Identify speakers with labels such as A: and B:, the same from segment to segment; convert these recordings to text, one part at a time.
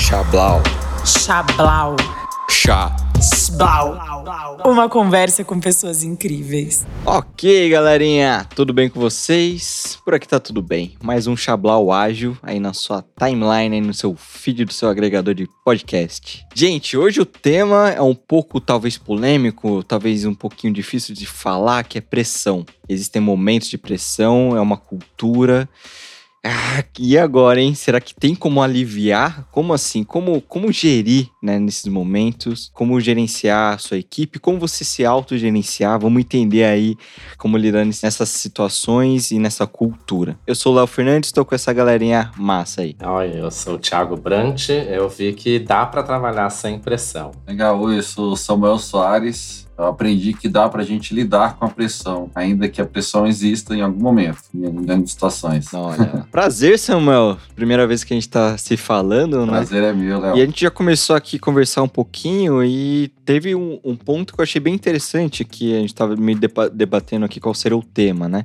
A: Chablau.
B: Chablau.
A: Chá.
B: Blau. Uma conversa com pessoas incríveis.
A: Ok, galerinha, tudo bem com vocês? Por aqui tá tudo bem. Mais um Chablau ágil aí na sua timeline, aí no seu feed do seu agregador de podcast. Gente, hoje o tema é um pouco talvez polêmico, talvez um pouquinho difícil de falar, que é pressão. Existem momentos de pressão, é uma cultura. Ah, e agora, hein? Será que tem como aliviar? Como assim? Como, como gerir né, nesses momentos? Como gerenciar a sua equipe? Como você se autogerenciar? Vamos entender aí como lidar nessas situações e nessa cultura. Eu sou o Léo Fernandes, estou com essa galerinha massa aí.
C: Oi, eu sou o Thiago Brant. Eu vi que dá para trabalhar sem pressão.
D: Legal, oi, eu sou o Samuel Soares. Eu aprendi que dá para a gente lidar com a pressão, ainda que a pressão exista em algum momento, em grandes situações.
A: Olha, prazer, Samuel. Primeira vez que a gente está se falando, né?
D: Prazer é meu, Léo.
A: E a gente já começou aqui a conversar um pouquinho e teve um, um ponto que eu achei bem interessante que a gente estava me debatendo aqui qual seria o tema, né?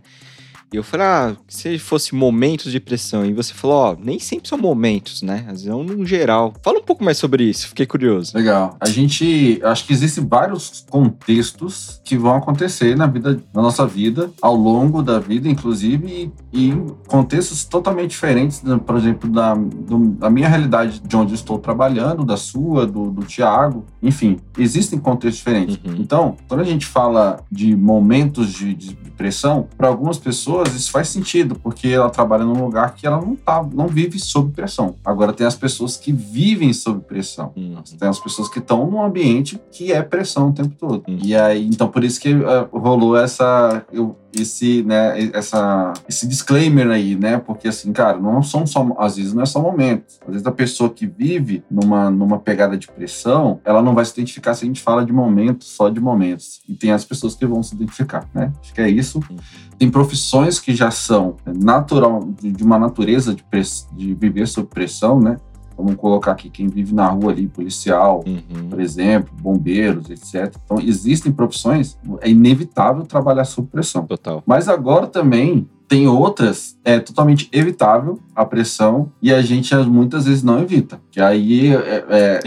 A: E eu falei, ah, se fosse momentos de pressão. E você falou, ó, nem sempre são momentos, né? Às vezes é um geral. Fala um pouco mais sobre isso, fiquei curioso.
D: Legal. A gente, acho que existem vários contextos que vão acontecer na vida, na nossa vida, ao longo da vida, inclusive, e, e contextos totalmente diferentes, né? por exemplo, da, do, da minha realidade de onde estou trabalhando, da sua, do, do Tiago, enfim, existem contextos diferentes. Uhum. Então, quando a gente fala de momentos de, de pressão, para algumas pessoas pessoas isso faz sentido, porque ela trabalha num lugar que ela não tá, não vive sob pressão. Agora tem as pessoas que vivem sob pressão. Uhum. Tem as pessoas que estão num ambiente que é pressão o tempo todo. Uhum. E aí, então por isso que uh, rolou essa eu, esse, né, essa, esse disclaimer aí, né? Porque assim, cara, não são só, às vezes não é só momentos. Às vezes a pessoa que vive numa, numa pegada de pressão, ela não vai se identificar se a gente fala de momentos, só de momentos. E tem as pessoas que vão se identificar, né? Acho que é isso. Tem profissões que já são natural, de uma natureza de, de viver sob pressão, né? Vamos colocar aqui quem vive na rua ali, policial, uhum. por exemplo, bombeiros, etc. Então, existem profissões, é inevitável trabalhar sob pressão.
A: Total.
D: Mas agora também tem outras, é totalmente evitável a pressão e a gente muitas vezes não evita. Que aí, é, é,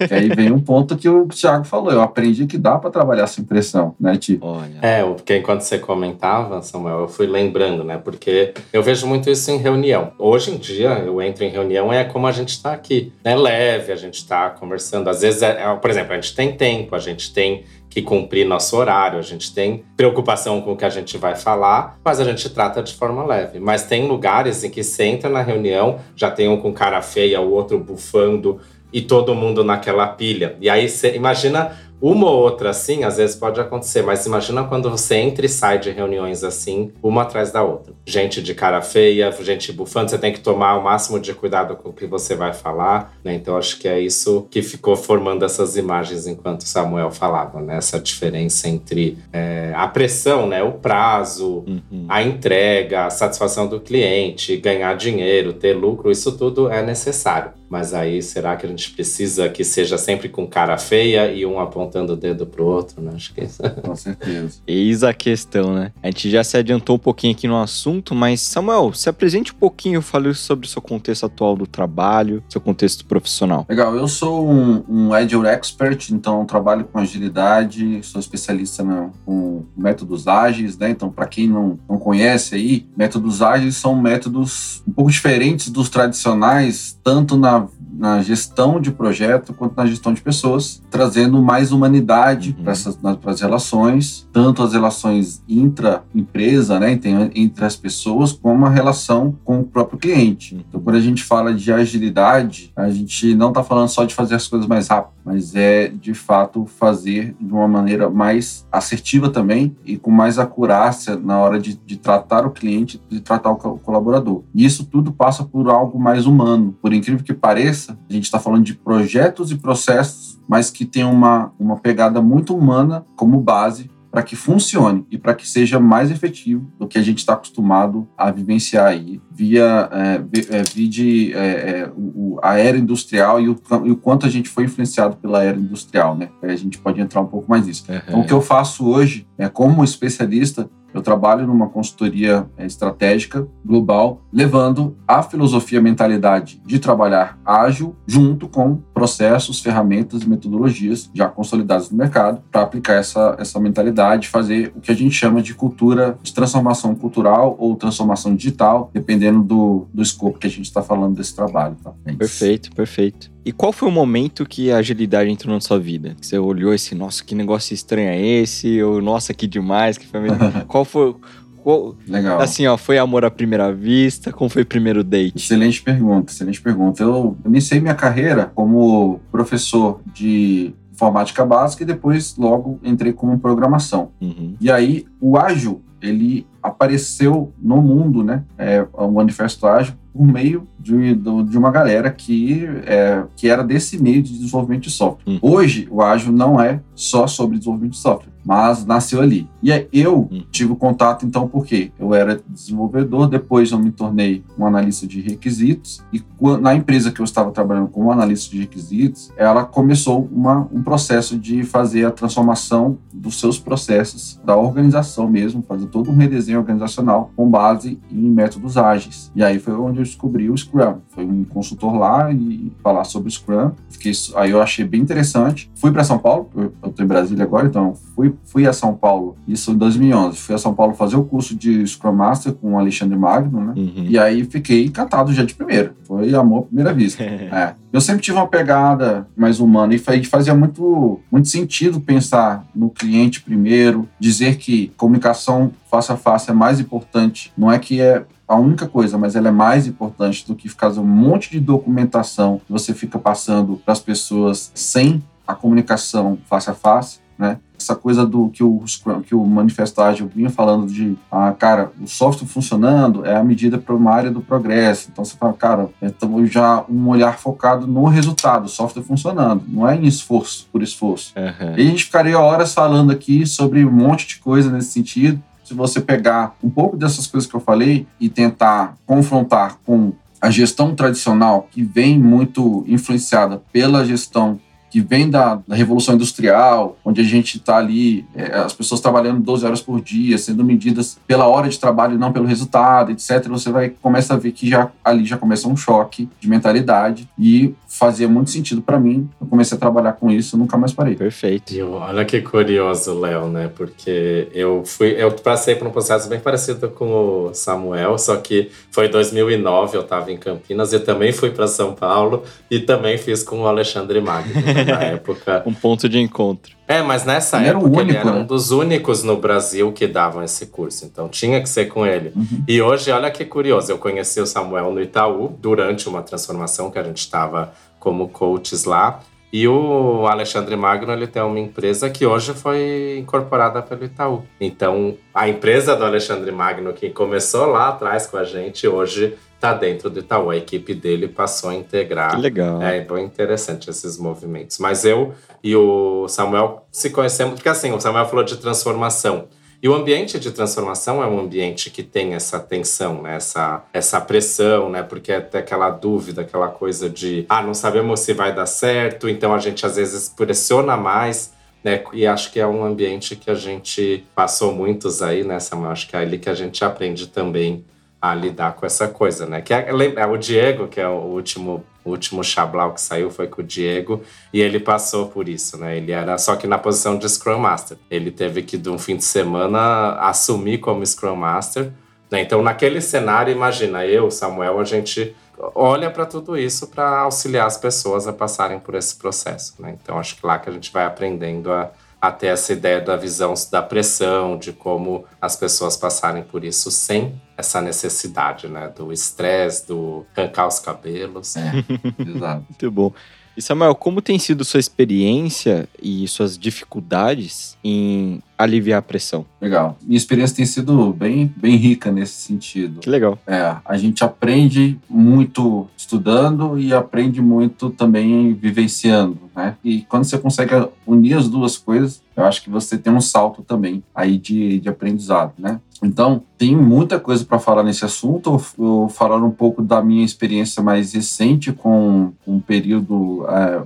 D: é que aí vem um ponto que o Thiago falou. Eu aprendi que dá para trabalhar sem pressão, né, Ti?
C: Olha. É, porque enquanto você comentava, Samuel, eu fui lembrando, né? Porque eu vejo muito isso em reunião. Hoje em dia, eu entro em reunião é como a gente está aqui, né? Leve, a gente está conversando. Às vezes, é, é, por exemplo, a gente tem tempo, a gente tem que cumprir nosso horário, a gente tem preocupação com o que a gente vai falar, mas a gente trata de forma leve. Mas tem lugares em que você entra na reunião, já tem um com cara feia, o outro bufando e todo mundo naquela pilha. E aí você imagina uma ou outra assim, às vezes pode acontecer, mas imagina quando você entra e sai de reuniões assim, uma atrás da outra. Gente de cara feia, gente bufando, você tem que tomar o máximo de cuidado com o que você vai falar, né? Então acho que é isso que ficou formando essas imagens enquanto Samuel falava, né? Essa diferença entre é, a pressão, né? O prazo, uhum. a entrega, a satisfação do cliente, ganhar dinheiro, ter lucro, isso tudo é necessário. Mas aí, será que a gente precisa que seja sempre com cara feia e um apontando o dedo pro outro, né? Acho que é isso.
D: Com certeza.
A: Eis a questão, né? A gente já se adiantou um pouquinho aqui no assunto, mas Samuel, se apresente um pouquinho, fale sobre o seu contexto atual do trabalho, seu contexto profissional.
D: Legal, eu sou um, um Agile Expert, então trabalho com agilidade, sou especialista no, com métodos ágeis, né? Então, para quem não, não conhece aí, métodos ágeis são métodos um pouco diferentes dos tradicionais, tanto na have na, gestão de projeto quanto na gestão de pessoas, trazendo mais humanidade uhum. para as relações, tanto as relações intra-empresa, né, entre as pessoas, como a relação com o próprio cliente. Uhum. Então, quando a gente fala de agilidade, a gente não está falando só de fazer as coisas mais rápido, mas é de fato fazer de uma maneira mais assertiva também e com mais acurácia na hora de, de tratar o cliente, de tratar o colaborador. E isso tudo passa por algo mais humano, por incrível que pareça, a gente está falando de projetos e processos, mas que tem uma, uma pegada muito humana como base para que funcione e para que seja mais efetivo do que a gente está acostumado a vivenciar aí via é, é, vide é, é, o, a era industrial e o, e o, quanto a gente foi influenciado pela era industrial, né? A gente pode entrar um pouco mais nisso. Uhum. Então, o que eu faço hoje, é como especialista, Eu trabalho numa consultoria é, estratégica global, levando a filosofia, a mentalidade de trabalhar ágil junto com processos, ferramentas e metodologias já consolidadas no mercado para aplicar essa, essa mentalidade, fazer o que a gente chama de cultura de transformação cultural ou transformação digital, dependendo do, do escopo que a gente está falando desse trabalho. Tá?
A: Perfeito, perfeito. E qual foi o momento que a agilidade entrou na sua vida? Você olhou esse, nossa, que negócio estranho é esse? Ou, nossa, que demais, que mesmo. qual foi. Qual,
D: Legal.
A: Assim, ó, foi amor à primeira vista? Como foi o primeiro date?
D: Excelente pergunta, excelente pergunta. Eu iniciei minha carreira como professor de informática básica e depois logo entrei como programação.
A: Uhum.
D: E aí o ágil ele apareceu no mundo, né? É, o manifesto ágil por meio de, de uma galera que, é, que era desse meio de desenvolvimento de software.
A: Hum.
D: Hoje, o ágil não é só sobre desenvolvimento de software, mas nasceu ali. E eu
A: Hum.
D: tive contato, então, porque eu era desenvolvedor, depois eu me tornei um analista de requisitos, e na empresa que eu estava trabalhando como analista de requisitos, ela começou uma, um processo de fazer a transformação dos seus processos, da organização mesmo, fazer todo um redesenho organizacional com base em métodos ágeis. E aí foi onde eu descobri o Scrum. Foi um consultor lá e falar sobre o Scrum. Fiquei, aí eu achei bem interessante. Fui para São Paulo, eu tô em Brasília agora, então fui, fui a São Paulo, isso em 2011. Fui a São Paulo fazer o curso de Scrum Master com o Alexandre Magno, né?
A: Uhum.
D: E aí fiquei encantado já de primeira. Foi amor à primeira vista. É. Eu sempre tive uma pegada mais humana e fa- fazia muito, muito sentido pensar no cliente primeiro, dizer que comunicação face a face é mais importante. Não é que é a única coisa, mas ela é mais importante do que fazer um monte de documentação que você fica passando para as pessoas sem a comunicação face a face, né? Essa coisa do que o, que o Manifesto Ágil vinha falando de, ah, cara, o software funcionando é a medida para uma área do progresso. Então você fala, cara, então já um olhar focado no resultado, o software funcionando, não é em esforço por esforço.
A: Aham.
D: E a gente ficaria horas falando aqui sobre um monte de coisa nesse sentido. Se você pegar um pouco dessas coisas que eu falei e tentar confrontar com a gestão tradicional, que vem muito influenciada pela gestão que vem da, da Revolução Industrial, onde a gente está ali, é, as pessoas trabalhando 12 horas por dia, sendo medidas pela hora de trabalho e não pelo resultado, etc. Você vai começa a ver que já ali já começa um choque de mentalidade e fazia muito sentido para mim. Eu comecei a trabalhar com isso, e nunca mais parei.
A: Perfeito.
C: E olha que curioso, Léo, né? Porque eu fui, eu passei por um processo bem parecido com o Samuel, só que foi em 2009, eu estava em Campinas e também fui para São Paulo e também fiz com o Alexandre Magno na época.
A: Um ponto de encontro.
C: É, mas nessa
D: Ele era o
C: época ele
D: único,
C: era
D: né?
C: um dos únicos no Brasil que davam esse curso, então tinha que ser com ele.
D: Uhum.
C: E hoje, olha que curioso, eu conheci o Samuel no Itaú durante uma transformação que a gente estava como coaches lá. E o Alexandre Magno ele tem uma empresa que hoje foi incorporada pelo Itaú. Então, a empresa do Alexandre Magno, que começou lá atrás com a gente, hoje está dentro do Itaú. A equipe dele passou a integrar
A: Que legal.
C: é bem interessante esses movimentos. Mas eu e o Samuel se conhecemos, porque assim, o Samuel falou de transformação. E o ambiente de transformação é um ambiente que tem essa tensão, né? essa, essa pressão, né? porque é até aquela dúvida, aquela coisa de ah, não sabemos se vai dar certo, então a gente às vezes pressiona mais. Né? E acho que é um ambiente que a gente passou muitos aí, né, Samuel? Acho que é ali que a gente aprende também a lidar com essa coisa, né? Que é, é o Diego, que é o último, o último Chablau que saiu, foi com o Diego, e ele passou por isso, né? Ele era só que na posição de Scrum Master. Ele teve que, de um fim de semana, assumir como Scrum Master. Né? Então, naquele cenário, imagina, eu, Samuel, a gente olha para tudo isso para auxiliar as pessoas a passarem por esse processo, né? Então, acho que lá que a gente vai aprendendo a a ter essa ideia da visão da pressão, de como as pessoas passarem por isso sem essa necessidade, né? Do estresse, do arrancar os cabelos.
D: É, exato.
A: Muito bom. E Samuel, como tem sido sua experiência e suas dificuldades em aliviar a pressão?
D: Legal. Minha experiência tem sido bem, bem rica nesse sentido.
A: Que legal.
D: É, a gente aprende muito estudando e aprende muito também vivenciando, né? E quando você consegue unir as duas coisas, eu acho que você tem um salto também aí de, de aprendizado, né? Então, tem muita coisa para falar nesse assunto. Eu vou falar um pouco da minha experiência mais recente com um período é,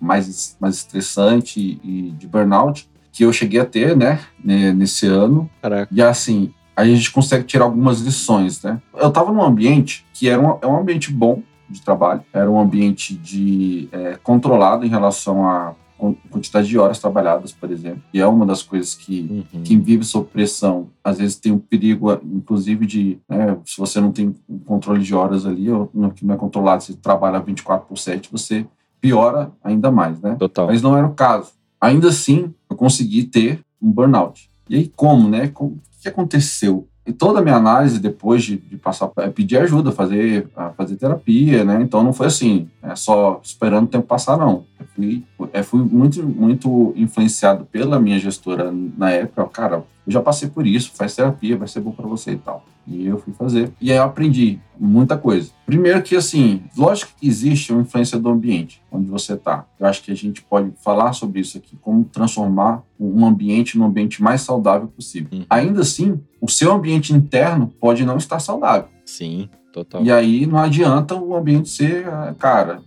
D: mais, mais estressante e de burnout. que eu cheguei a ter, né, nesse ano.
A: Caraca.
D: E assim, aí a gente consegue tirar algumas lições, né? Eu estava num ambiente que era um, é um ambiente bom de trabalho, era um ambiente de é, controlado em relação à quantidade de horas trabalhadas, por exemplo. E é uma das coisas que
A: Uhum.
D: quem vive sob pressão, às vezes tem um perigo, inclusive, de, né, se você não tem um controle de horas ali, ou não, que não é controlado, você trabalha 24 por 7, você piora ainda mais, né?
A: Total.
D: Mas não era o caso. Ainda assim, eu consegui ter um burnout. E aí, como, né? Como, o que aconteceu? E toda a minha análise, depois de, de passar, é pedir ajuda, fazer, fazer terapia, né? Então não foi assim, é só esperando o tempo passar, não. Eu fui, é, fui muito, muito influenciado pela minha gestora na época. Cara, eu já passei por isso, faz terapia, vai ser bom para você e tal. E eu fui fazer. E aí eu aprendi muita coisa. Primeiro que, assim, lógico que existe uma influência do ambiente onde você está. Eu acho que a gente pode falar sobre isso aqui, como transformar um ambiente num ambiente mais saudável possível.
A: Uhum.
D: Ainda assim, o seu ambiente interno pode não estar saudável.
A: Sim, total.
D: E aí não adianta o ambiente ser, ah, cara,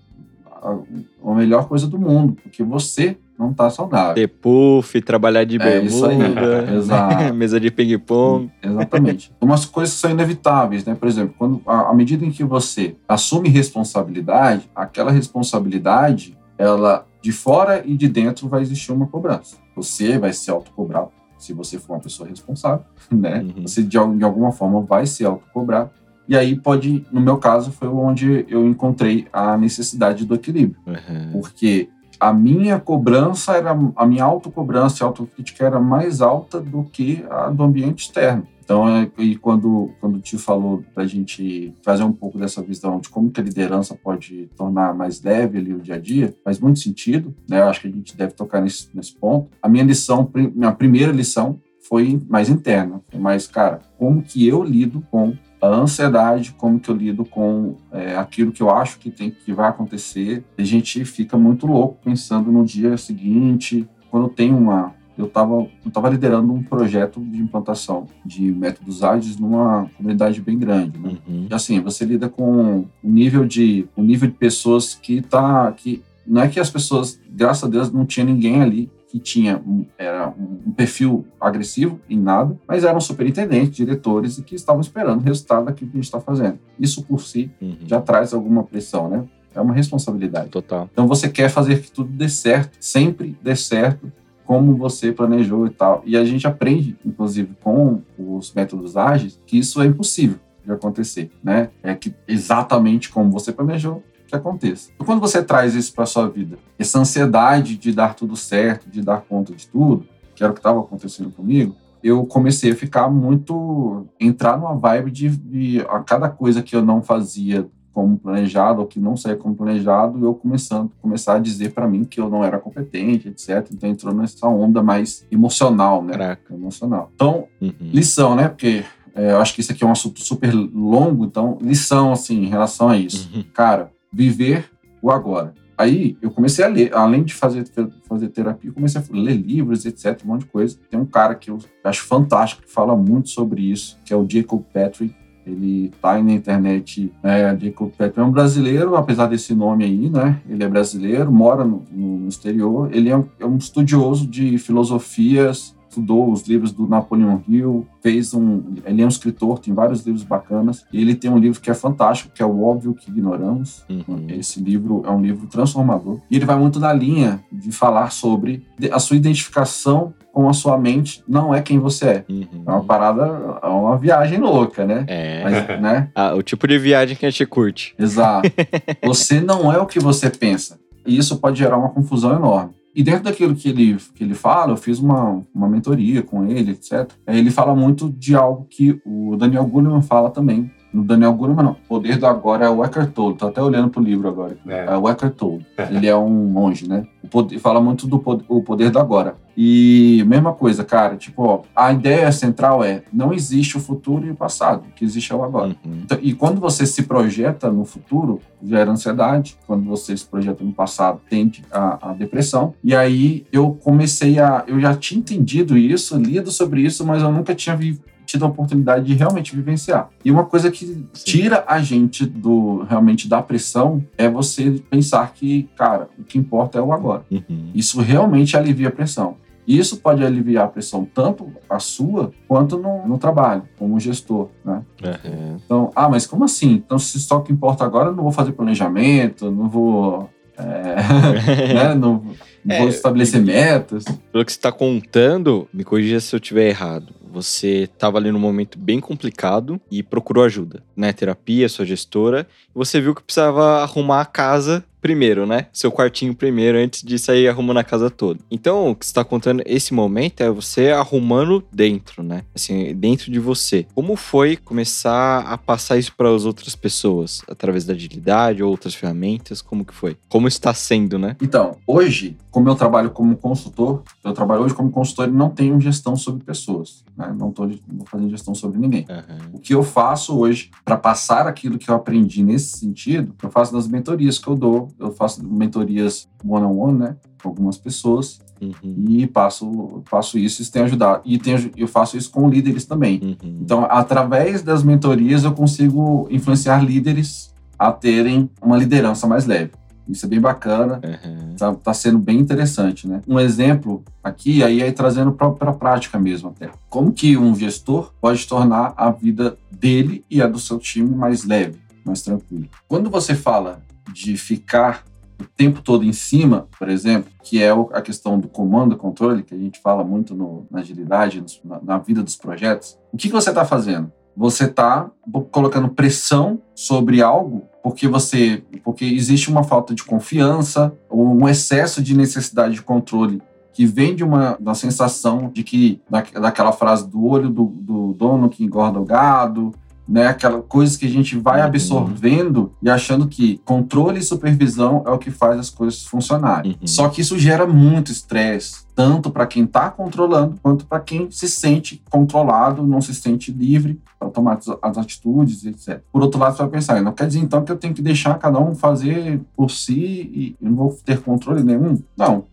D: a, a melhor coisa do mundo, porque você não está saudável.
A: Ter puff, trabalhar de
D: É isso aí.
A: bermuda,
D: Exato.
A: mesa de ping-pong.
D: Exatamente. Umas coisas são inevitáveis, né? Por exemplo, quando, à à medida em que você assume responsabilidade, aquela responsabilidade, ela de fora e de dentro vai existir uma cobrança. Você vai se autocobrar se você for uma pessoa responsável, né?
A: Uhum.
D: Você de, de alguma forma vai se autocobrar. E aí pode, no meu caso, foi onde eu encontrei a necessidade do equilíbrio
A: Uhum.
D: porque a minha cobrança era a minha autocobrança e autocrítica era mais alta do que a do ambiente externo. Então, é, e quando quando o tio falou para a gente fazer um pouco dessa visão de como que a liderança pode tornar mais leve ali o dia a dia, faz muito sentido, né? Eu acho que a gente deve tocar nesse, nesse ponto. A minha lição, minha primeira lição foi mais interna, foi mais, cara, como que eu lido com a ansiedade, como que eu lido com é, aquilo que eu acho que tem que vai acontecer. A gente fica muito louco pensando no dia seguinte. Quando tem uma, eu estava eu tava liderando um projeto de implantação de métodos ágeis numa comunidade bem grande, né?
A: Uhum.
D: E assim, você lida com um nível de um nível de pessoas que tá que não é que as pessoas, graças a Deus, não tinha ninguém ali que tinha um, era um, perfil agressivo em nada, mas eram superintendentes, diretores e que estavam esperando o resultado daquilo que a gente está fazendo. Isso por si
A: Uhum.
D: já traz alguma pressão, né? É uma responsabilidade.
A: Total.
D: Então você quer fazer que tudo dê certo, sempre dê certo, como você planejou e tal. E a gente aprende, inclusive, com os métodos ágeis, que isso é impossível de acontecer, né? É que exatamente como você planejou que aconteça. Então, quando você traz isso para sua vida, essa ansiedade de dar tudo certo, de dar conta de tudo, que era o que estava acontecendo comigo, eu comecei a ficar muito entrar numa vibe de, de a cada coisa que eu não fazia como planejado ou que não saía como planejado, eu começando começar a dizer para mim que eu não era competente, etc. Então entrou nessa onda mais emocional, né?
A: Caraca.
D: Emocional. Então,
A: Uhum.
D: lição, né? Porque é, eu acho que isso aqui é um assunto super longo, então lição assim em relação a isso.
A: Uhum.
D: Cara, viver o agora. Aí eu comecei a ler, além de fazer, fazer terapia, comecei a ler livros, etc, um monte de coisa. Tem um cara que eu acho fantástico, que fala muito sobre isso, que é o Jacob Patrick. Ele tá aí na internet, é, Jacob Patrick é um brasileiro, apesar desse nome aí, né? Ele é brasileiro, mora no, no- no exterior. Ele é um, é um estudioso de filosofias, estudou os livros do Napoleon Hill, fez um. Ele é um escritor, tem vários livros bacanas. E ele tem um livro que é fantástico, que é O Óbvio que Ignoramos.
A: Uhum.
D: Esse livro é um livro transformador. E ele vai muito na linha de falar sobre a sua identificação com a sua mente não é quem você é.
A: Uhum.
D: É uma parada, é uma viagem louca, né?
A: É.
D: Mas, né?
A: Ah, o tipo de viagem que a gente curte.
D: Exato. Você não é o que você pensa. E isso pode gerar uma confusão enorme. E dentro daquilo que ele, que ele fala, eu fiz uma, uma mentoria com ele, etc. Aí Ele fala muito de algo que o Daniel Goleman fala também. No Daniel Goleman, não. O poder do agora é o Eckhart Tolle. Tô até olhando pro livro agora.
C: É.
D: É o Eckhart Tolle. Ele é um monge, né? O poder, fala muito do poder, o poder do agora. E mesma coisa, cara. Tipo, ó, a ideia central é não existe o futuro e o passado. O que existe é o agora.
A: Uhum.
D: Então, E quando você se projeta no futuro, gera ansiedade. Quando você se projeta no passado, tende a, a depressão. E aí eu comecei a. Eu já tinha entendido isso, lido sobre isso, mas eu nunca tinha vi- tido a oportunidade de realmente vivenciar. E uma coisa que tira a gente do realmente da pressão é você pensar que, cara, o que importa é o agora.
A: Uhum.
D: Isso realmente alivia a pressão. E isso pode aliviar a pressão tanto a sua quanto no, no trabalho, como gestor, né?
A: Uhum.
D: Então, ah, mas como assim? Então, se só o que importa agora, eu não vou fazer planejamento, não vou, é, né? não, não
A: É,
D: vou estabelecer metas.
A: Pelo que você está contando, me corrija se eu estiver errado. Você estava ali num momento bem complicado e procurou ajuda, né? Terapia, sua gestora. Você viu que precisava arrumar a casa primeiro, né? Seu quartinho primeiro, antes de sair arrumando a casa toda. Então, o que você está contando esse momento é você arrumando dentro, né? Assim, dentro de você. Como foi começar a passar isso para as outras pessoas? Através da agilidade ou outras ferramentas? Como que foi? Como está sendo, né?
D: Então, hoje, como eu trabalho como consultor, eu trabalho hoje como consultor e não tenho gestão sobre pessoas, né? Não estou fazendo gestão sobre ninguém.
A: Uhum.
D: O que eu faço hoje para passar aquilo que eu aprendi nesse sentido, eu faço nas mentorias que eu dou. Eu faço mentorias one-on-one, né? Com algumas pessoas
A: Uhum.
D: e passo, passo isso, isso tem ajudado. E tem, eu faço isso com líderes também.
A: Uhum.
D: Então, através das mentorias, eu consigo influenciar líderes a terem uma liderança mais leve. Isso é bem bacana.
A: Uhum.
D: Tá, tá sendo bem interessante, né? Um exemplo aqui, aí, aí trazendo para a prática mesmo até. Como que um gestor pode tornar a vida dele e a do seu time mais leve, mais tranquila? Quando você fala de ficar o tempo todo em cima, por exemplo, que é a questão do comando controle, que a gente fala muito no- na agilidade, na, na vida dos projetos, o que, que você está fazendo? Você está colocando pressão sobre algo porque você porque existe uma falta de confiança ou um excesso de necessidade de controle que vem de uma da sensação de que da, daquela frase do olho do, do dono que engorda o gado né aquela coisa que a gente vai
A: Uhum.
D: absorvendo e achando que controle e supervisão é o que faz as coisas funcionarem
A: Uhum.
D: só que isso gera muito estresse tanto para quem está controlando quanto para quem se sente controlado não se sente livre para tomar as- as atitudes, etc. Por outro lado, você vai pensar, não quer dizer então que eu tenho que deixar cada um fazer por si e eu não vou ter controle nenhum? Não.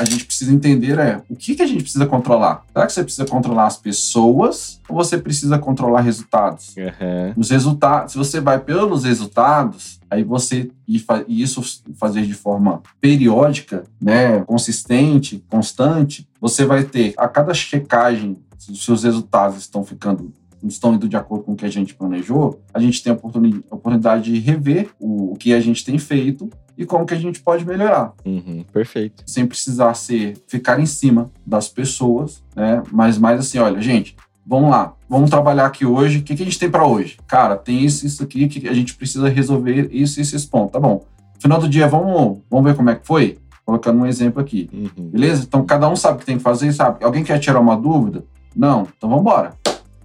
D: A gente precisa entender é o que, que a gente precisa controlar. Será que você precisa controlar as pessoas ou você precisa controlar resultados?
A: Uhum.
D: Os resultados, se você vai pelos resultados, aí você e, e isso fazer de forma periódica, né, consistente, constante, você vai ter a cada checagem se os seus resultados estão ficando estão indo de acordo com o que a gente planejou, a gente tem a oportuni- a oportunidade de rever o que a gente tem feito e como que a gente pode melhorar
A: Uhum. Perfeito.
D: sem precisar ser ficar em cima das pessoas, né? Mas mais assim, olha, gente, vamos lá, vamos trabalhar aqui hoje. O que, que a gente tem para hoje? Cara, tem isso, isso aqui que a gente precisa resolver isso, isso, esse ponto. Tá bom. Final do dia, vamos, vamos ver como é que foi. Colocando um exemplo aqui,
A: Uhum.
D: beleza? Então cada um sabe o que tem que fazer, sabe? Alguém quer tirar uma dúvida? Não. Então vamos embora.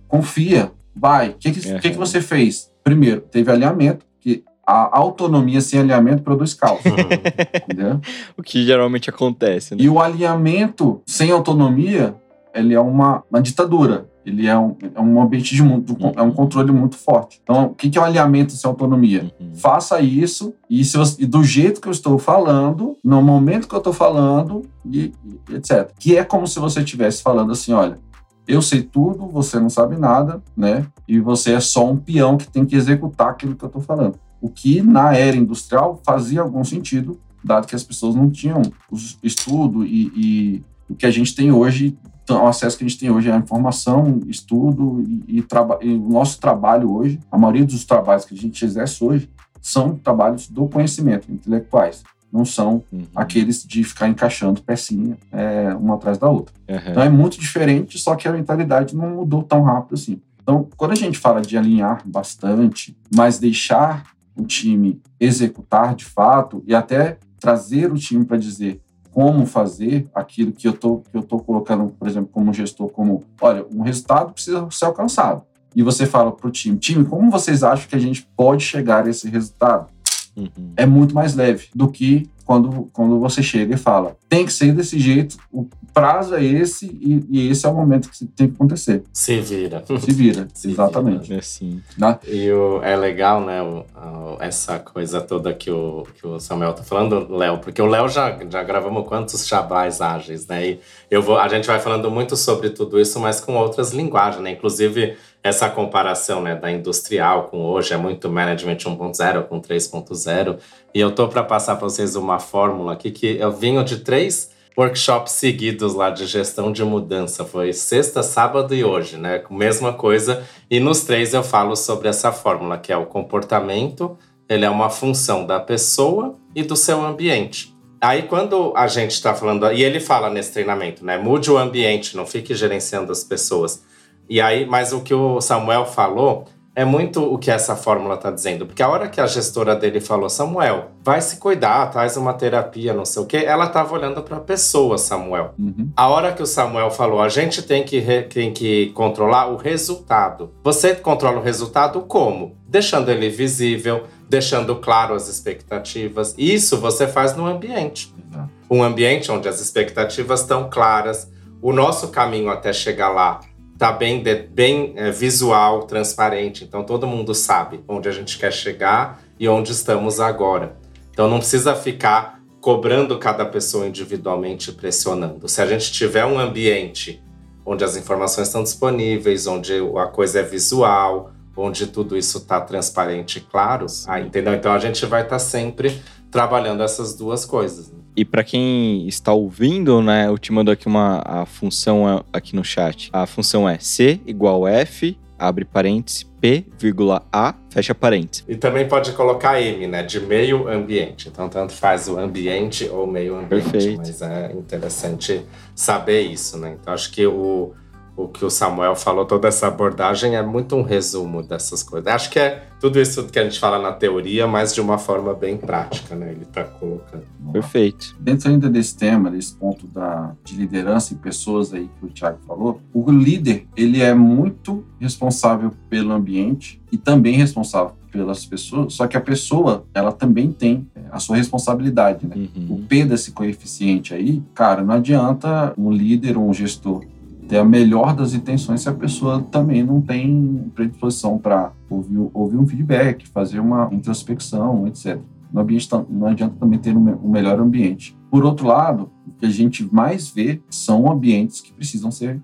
D: Confia, vai. O que, que, que, que
A: Uhum.
D: você fez? Primeiro, teve alinhamento, que a autonomia sem alinhamento produz caos, entendeu?
A: O que geralmente acontece, né?
D: E o alinhamento sem autonomia, ele é uma, uma ditadura. Ele é um, é um ambiente de muito, é um controle muito forte. Então, o que é o alinhamento sem autonomia?
A: Uhum.
D: Faça isso e, se você- e do jeito que eu estou falando, no momento que eu estou falando e, e etc. Que é como se você estivesse falando assim, olha, eu sei tudo, você não sabe nada, né? E você é só um peão que tem que executar aquilo que eu estou falando. O que na era industrial fazia algum sentido, dado que as pessoas não tinham o estudo e, e o que a gente tem hoje, o acesso que a gente tem hoje à informação, estudo e, e, e o nosso trabalho hoje, a maioria dos trabalhos que a gente exerce hoje, são trabalhos do conhecimento, intelectuais. Não são
A: Uhum.
D: aqueles de ficar encaixando pecinha é, uma atrás da outra.
A: Uhum.
D: Então é muito diferente, só que a mentalidade não mudou tão rápido assim. Então, quando a gente fala de alinhar bastante, mas deixar o time executar de fato e até trazer o time para dizer como fazer aquilo que eu tô que eu tô colocando, por exemplo, como gestor, como, olha, um resultado precisa ser alcançado. E você fala para o time, time, como vocês acham que a gente pode chegar a esse resultado?
A: Uhum.
D: é muito mais leve do que quando, quando você chega e fala tem que ser desse jeito, o prazo é esse e, e esse é o momento que tem que acontecer.
C: Se vira.
D: Se vira,
C: Se
D: exatamente.
A: É assim.
C: E o, é legal, né, o- a- essa coisa toda que o, que o Samuel tá falando, Léo, porque o Léo já, já gravamos quantos chabais ágeis, né? E eu vou, a gente vai falando muito sobre tudo isso, mas com outras linguagens, né? Inclusive, essa comparação né, da industrial com hoje é muito management 1.0 com 3.0. E eu tô para passar para vocês uma fórmula aqui que eu vinho de três workshops seguidos lá de gestão de mudança. Foi sexta, sábado e hoje, né? Mesma coisa. E nos três eu falo sobre essa fórmula, que é o comportamento, ele é uma função da pessoa e do seu ambiente. Aí, quando a gente está falando, e ele fala nesse treinamento, né? Mude o ambiente, não fique gerenciando as pessoas. E aí, mas o que o Samuel falou é muito o que essa fórmula está dizendo. Porque a hora que a gestora dele falou, Samuel, vai se cuidar, traz uma terapia, não sei o quê, ela estava olhando para a pessoa, Samuel. Uhum. A hora que o Samuel falou, a gente tem que, tem que controlar o resultado. Você controla o resultado como? Deixando ele visível, deixando claro as expectativas. Isso você faz no ambiente. Uhum. Um ambiente onde as expectativas estão claras, o nosso caminho até chegar lá tá bem, bem é, visual, transparente. Então todo mundo sabe onde a gente quer chegar e onde estamos agora. Então não precisa ficar cobrando cada pessoa individualmente, pressionando. Se a gente tiver um ambiente onde as informações estão disponíveis, onde a coisa é visual, onde tudo isso está transparente e claro, ah, entendeu? Então a gente vai estar tá sempre trabalhando essas duas coisas. Né?
A: E para quem está ouvindo, né, eu te mando aqui uma a função aqui no chat. A função é C igual F, abre parênteses, P, vírgula A, fecha parênteses.
C: E também pode colocar M, né, de meio ambiente. Então, tanto faz o ambiente ou meio ambiente.
A: Perfeito.
C: Mas é interessante saber isso, né? Então, acho que o o que o Samuel falou, toda essa abordagem é muito um resumo dessas coisas. Acho que é tudo isso que a gente fala na teoria, mas de uma forma bem prática, né? Ele está colocando.
A: Perfeito.
D: Dentro ainda desse tema, desse ponto da, de liderança em pessoas aí que o Thiago falou, o líder, ele é muito responsável pelo ambiente e também responsável pelas pessoas, só que a pessoa, ela também tem é, a sua responsabilidade, né? Uhum. O P desse coeficiente aí, cara, não adianta um líder ou um gestor ter a melhor das intenções se a pessoa também não tem predisposição para ouvir, ouvir um feedback, fazer uma introspecção, etc. No ambiente não adianta também ter um, melhor ambiente. Por outro lado, o que a gente mais vê são ambientes que precisam ser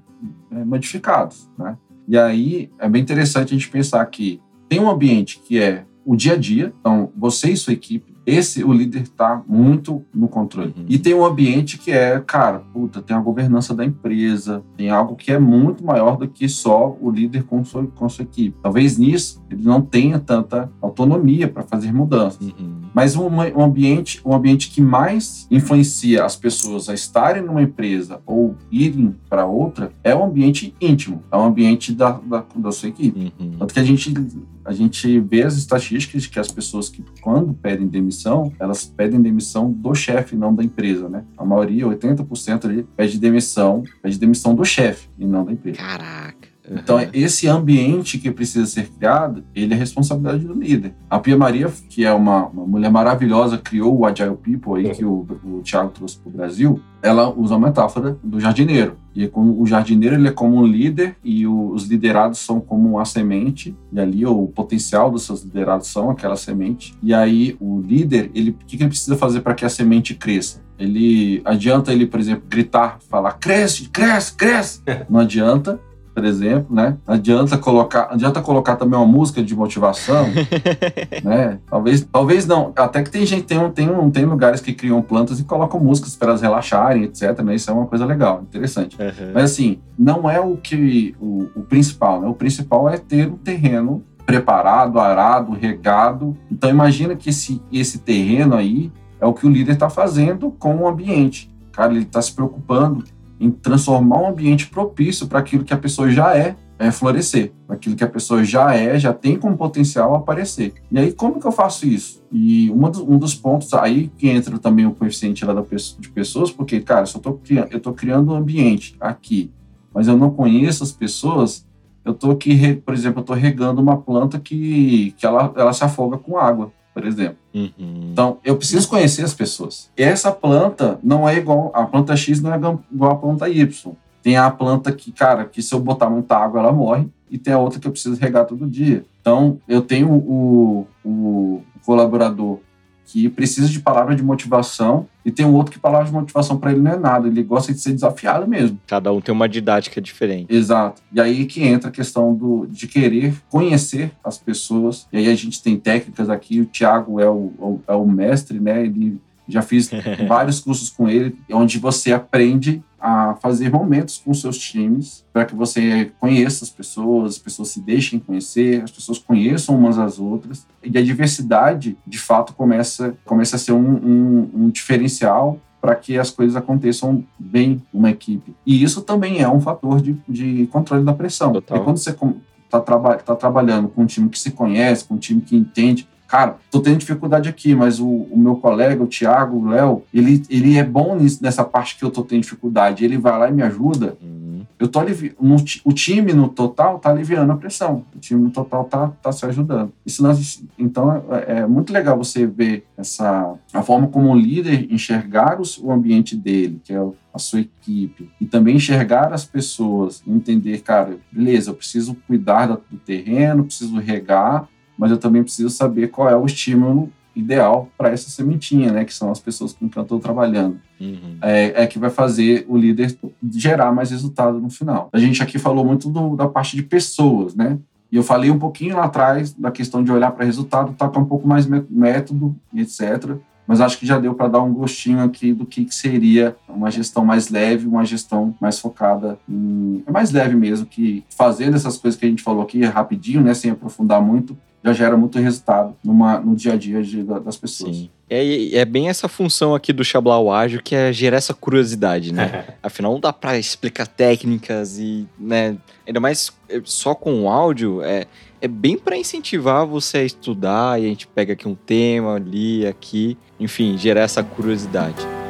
D: é, modificados, né? E aí é bem interessante a gente pensar que tem um ambiente que é o dia a dia, então você e sua equipe esse, o líder está muito no controle. Uhum. E tem um ambiente que é, cara, puta, tem a governança da empresa, tem algo que é muito maior do que só o líder com sua, com sua equipe. Talvez nisso ele não tenha tanta autonomia para fazer mudanças. Uhum. Mas um, um, ambiente, um ambiente que mais influencia as pessoas a estarem numa empresa ou irem para outra é o um ambiente íntimo, é o um ambiente da, da, da sua equipe. Uhum. Tanto que a gente a gente vê as estatísticas de que as pessoas que, quando pedem demissão, elas pedem demissão do chefe, não da empresa, né? A maioria, 80% ali, pede demissão, pede demissão do chefe e não da empresa.
A: Caraca.
D: Então, esse ambiente que precisa ser criado, ele é responsabilidade do líder. A Pia Maria, que é uma, uma mulher maravilhosa, criou o Agile People aí, que o, o Thiago trouxe para o Brasil, ela usa a metáfora do jardineiro. E o jardineiro ele é como um líder e os liderados são como a semente. E ali o potencial dos seus liderados são aquela semente. E aí o líder, ele, o que ele precisa fazer para que a semente cresça? Ele adianta ele, por exemplo, gritar, falar cresce, cresce, cresce. Não adianta por exemplo, né? Adianta colocar, adianta colocar também uma música de motivação, né? Talvez, talvez não. Até que tem gente tem tem tem lugares que criam plantas e colocam músicas para elas relaxarem, etc. Né? Isso é uma coisa legal, interessante. Uhum. Mas assim, não é o que o, o principal, né? O principal é ter um terreno preparado, arado, regado. Então imagina que esse esse terreno aí é o que o líder está fazendo com o ambiente. Cara, ele está se preocupando em transformar um ambiente propício para aquilo que a pessoa já é, é florescer, aquilo que a pessoa já é, já tem como potencial aparecer. E aí, como que eu faço isso? E um dos pontos aí que entra também o coeficiente lá de pessoas, porque, cara, eu estou eu tô criando um ambiente aqui, mas eu não conheço as pessoas, eu estou aqui, por exemplo, eu estou regando uma planta que, que ela, ela se afoga com água por exemplo. Uhum. Então, eu preciso conhecer as pessoas. Essa planta não é igual, a planta X não é igual a planta Y. Tem a planta que, cara, que se eu botar muita água, ela morre. E tem a outra que eu preciso regar todo dia. Então, eu tenho o, o colaborador que precisa de palavra de motivação e tem um outro que palavra de motivação para ele não é nada, ele gosta de ser desafiado mesmo.
A: Cada um tem uma didática diferente.
D: Exato. E aí que entra a questão do, de querer conhecer as pessoas. E aí a gente tem técnicas aqui, o Thiago é o, é o mestre, né? Ele Já fiz vários cursos com ele, onde você aprende a fazer momentos com seus times para que você conheça as pessoas, as pessoas se deixem conhecer, as pessoas conheçam umas às outras e a diversidade de fato começa começa a ser um, um, um diferencial para que as coisas aconteçam bem numa equipe. E isso também é um fator de, de controle da pressão. Total. E quando você está traba tá trabalhando com um time que se conhece, com um time que entende, cara, tô tendo dificuldade aqui, mas o, o meu colega, o Thiago, o Léo, ele, ele é bom nisso, nessa parte que eu tô tendo dificuldade. Ele vai lá e me ajuda. Uhum. Eu tô alivi... o time no total tá aliviando a pressão. O time no total tá, tá se ajudando. Isso nós, então é, é muito legal você ver essa a forma como o líder enxergar os, o ambiente dele, que é a sua equipe, e também enxergar as pessoas, entender, cara, beleza, eu preciso cuidar do terreno, preciso regar, mas eu também preciso saber qual é o estímulo ideal para essa sementinha, né, que são as pessoas com quem eu estou trabalhando. Uhum. É, é, que vai fazer o líder gerar mais resultado no final. A gente aqui falou muito do, da parte de pessoas, né? E eu falei um pouquinho lá atrás da questão de olhar para resultado, tá um pouco mais método, etc mas acho que já deu para dar um gostinho aqui do que, que, seria uma gestão mais leve, uma gestão mais focada em. É mais leve mesmo, que fazendo essas coisas que a gente falou aqui rapidinho, né, sem aprofundar muito, já gera muito resultado numa, no dia a dia de, das pessoas. Sim.
A: É, é bem essa função aqui do Xablau Ágil que é gerar essa curiosidade, né? Afinal, não dá para explicar técnicas e, né? Ainda mais é, só com o áudio, é, é bem para incentivar você a estudar e a gente pega aqui um tema ali, aqui, enfim, gerar essa curiosidade.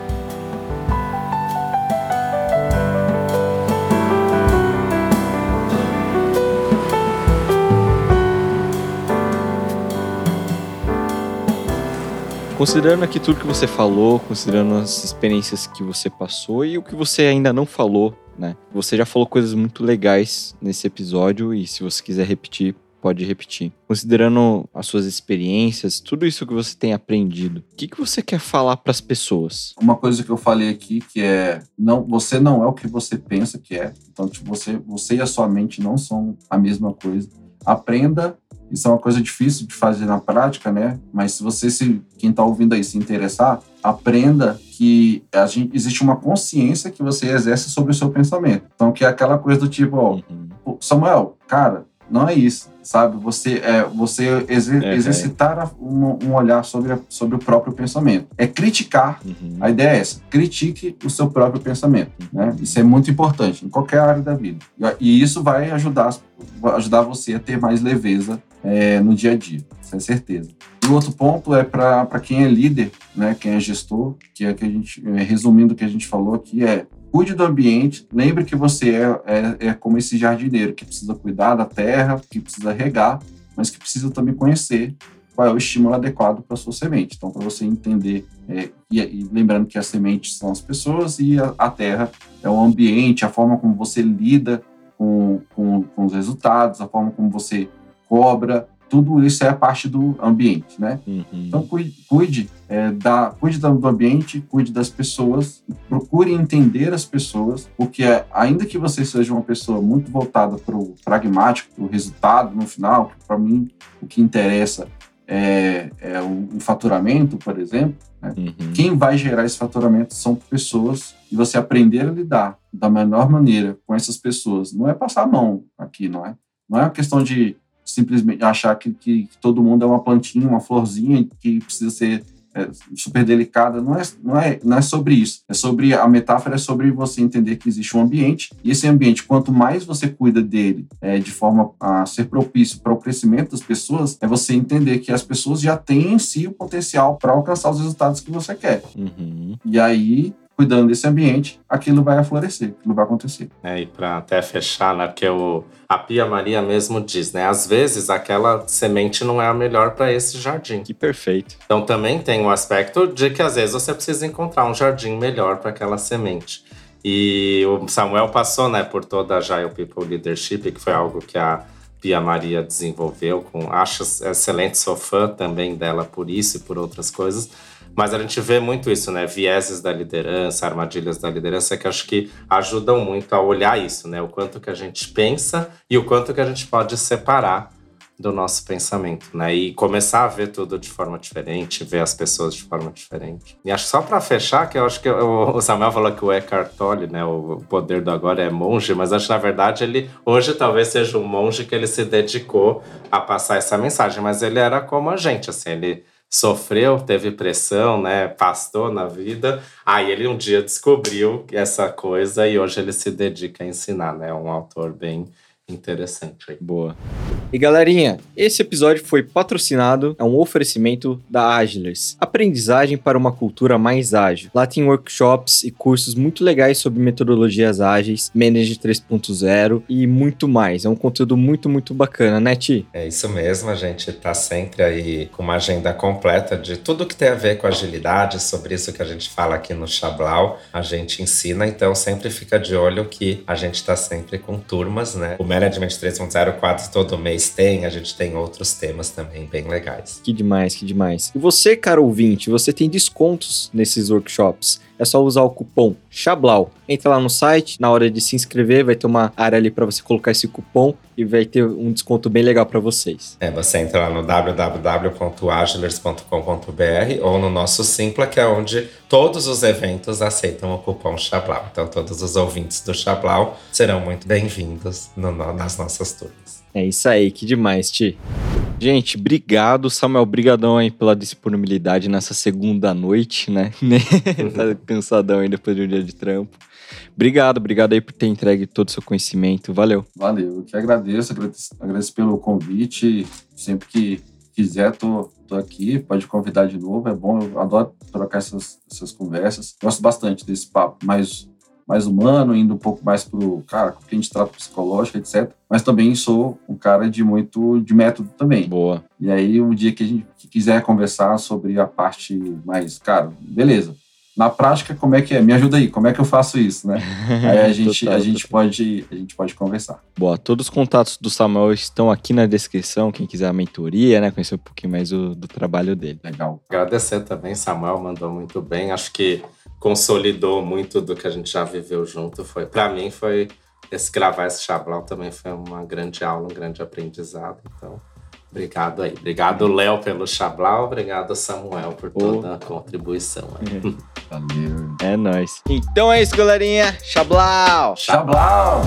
A: Considerando aqui tudo que você falou, considerando as experiências que você passou e o que você ainda não falou, né? Você já falou coisas muito legais nesse episódio e se você quiser repetir, pode repetir. Considerando as suas experiências, tudo isso que você tem aprendido, o que, que você quer falar para as pessoas?
D: Uma coisa que eu falei aqui que é não, você não é o que você pensa que é. Então, tipo, você, você e a sua mente não são a mesma coisa. Aprenda isso é uma coisa difícil de fazer na prática, né? Mas se você, se, quem está ouvindo aí, se interessar, aprenda que a gente, existe uma consciência que você exerce sobre o seu pensamento. Então, que é aquela coisa do tipo, ó, uhum. Samuel, cara, não é isso, sabe? Você é você exer, é, exercitar um, um, olhar sobre, a, sobre o próprio pensamento. É criticar. Uhum. A ideia é essa. Critique o seu próprio pensamento, né? Isso é muito importante em qualquer área da vida. E, isso vai ajudar ajudar você a ter mais leveza é, no dia a dia, isso é certeza. E o outro ponto é para quem é líder, né, quem é gestor, que é que a gente, é, resumindo o que a gente falou aqui, é cuide do ambiente, lembre que você é, é, é, como esse jardineiro que precisa cuidar da terra, que precisa regar, mas que precisa também conhecer qual é o estímulo adequado para a sua semente. Então, para você entender, é, e, e, lembrando que as sementes são as pessoas e a, a, terra é o ambiente, a forma como você lida com, com, com os resultados, a forma como você cobra, tudo isso é a parte do ambiente, né? Uhum. Então cuide, cuide, é, da, cuide do ambiente, cuide das pessoas, procure entender as pessoas, porque é, ainda que você seja uma pessoa muito voltada para o pragmático, para o resultado no final, para mim o que interessa é, é o, o, faturamento, por exemplo, né? uhum. quem vai gerar esse faturamento são pessoas e você aprender a lidar da melhor maneira com essas pessoas. Não é passar a mão aqui, não é? Não é uma questão de simplesmente achar que, que, todo mundo é uma plantinha, uma florzinha que precisa ser é, super delicada. Não é, não, é, não é sobre isso. É sobre a metáfora é sobre você entender que existe um ambiente e esse ambiente, quanto mais você cuida dele é, de forma a ser propício para o crescimento das pessoas, é você entender que as pessoas já têm em si o potencial para alcançar os resultados que você quer. Uhum. E aí cuidando desse ambiente, aquilo vai florescer, aquilo vai acontecer.
C: É, e para até fechar, né, porque o, a Pia Maria mesmo diz, né, às vezes aquela semente não é a melhor para esse jardim.
A: Que perfeito.
C: Então também tem o aspecto de que às vezes você precisa encontrar um jardim melhor para aquela semente. E o Samuel passou, né, por toda a Agile People Leadership, que foi algo que a Pia Maria desenvolveu com acho excelente, sou fã também dela por isso e por outras coisas. Mas a gente vê muito isso, né? Vieses da liderança, armadilhas da liderança, que acho que ajudam muito a olhar isso, né? O quanto que a gente pensa e o quanto que a gente pode separar do nosso pensamento, né? E começar a ver tudo de forma diferente, ver as pessoas de forma diferente. E acho só para fechar, que eu acho que o Samuel falou que o Eckhart Tolle, né, o poder do agora é monge, mas acho que na verdade ele hoje talvez seja um monge que ele se dedicou a passar essa mensagem, mas ele era como a gente, assim, ele sofreu, teve pressão, né, pastou na vida. Aí ele um dia descobriu essa coisa e hoje ele se dedica a ensinar, né? É um autor bem interessante.
A: Boa. E galerinha, esse episódio foi patrocinado, é um oferecimento da Agilers, aprendizagem para uma cultura mais ágil. Lá tem workshops e cursos muito legais sobre metodologias ágeis, Manage 3.0 e muito mais. É um conteúdo muito, muito bacana, né, Ti?
C: É isso mesmo, a gente tá sempre aí com uma agenda completa de tudo que tem a ver com agilidade, sobre isso que a gente fala aqui no Chablau, a gente ensina, então sempre fica de olho que a gente tá sempre com turmas, né? O Management 3.0 quase todo mês tem, a gente tem outros temas também bem legais.
A: Que demais, que demais. E você, cara ouvinte, você tem descontos nesses workshops. É só usar o cupom Chablau. Entra lá no site, na hora de se inscrever, vai ter uma área ali para você colocar esse cupom e vai ter um desconto bem legal para vocês.
C: É, você entra lá no www.agilers.com.br ou no nosso Simpla, que é onde todos os eventos aceitam o cupom Chablau. Então, todos os ouvintes do Chablau serão muito bem-vindos no, nas nossas turmas.
A: É isso aí, que demais, Ti. Gente, obrigado, Samuel. Brigadão aí pela disponibilidade nessa segunda noite, né? tá cansadão aí depois de um dia de trampo. Obrigado, obrigado aí por ter entregue todo o seu conhecimento. Valeu.
D: Valeu, eu que agradeço, agradeço, agradeço pelo convite. Sempre que quiser, tô, tô aqui, pode convidar de novo. É bom, eu adoro trocar essas, essas conversas. Gosto bastante desse papo mais mais humano, indo um pouco mais pro, cara, que a gente trata psicológico, etc. Mas também sou um cara de muito, de método também.
A: Boa.
D: E aí, um dia que a gente quiser conversar sobre a parte mais, cara, beleza. Na prática, como é que é? Me ajuda aí, como é que eu faço isso, né? Aí a gente, total, a gente pode, a gente pode conversar.
A: Boa, todos os contatos do Samuel estão aqui na descrição, quem quiser a mentoria, né, conhecer um pouquinho mais do, do trabalho dele.
C: Legal. Agradecer também, Samuel mandou muito bem. Acho que consolidou muito do que a gente já viveu junto. Foi, para mim, foi esse gravar esse Chablau também foi uma grande aula, um grande aprendizado. Então, obrigado aí. Obrigado, Léo, pelo Chablau. Obrigado, Samuel, por toda oh. a contribuição.
A: Valeu. É nóis. Então é isso, galerinha. Chablau!
D: Chablau!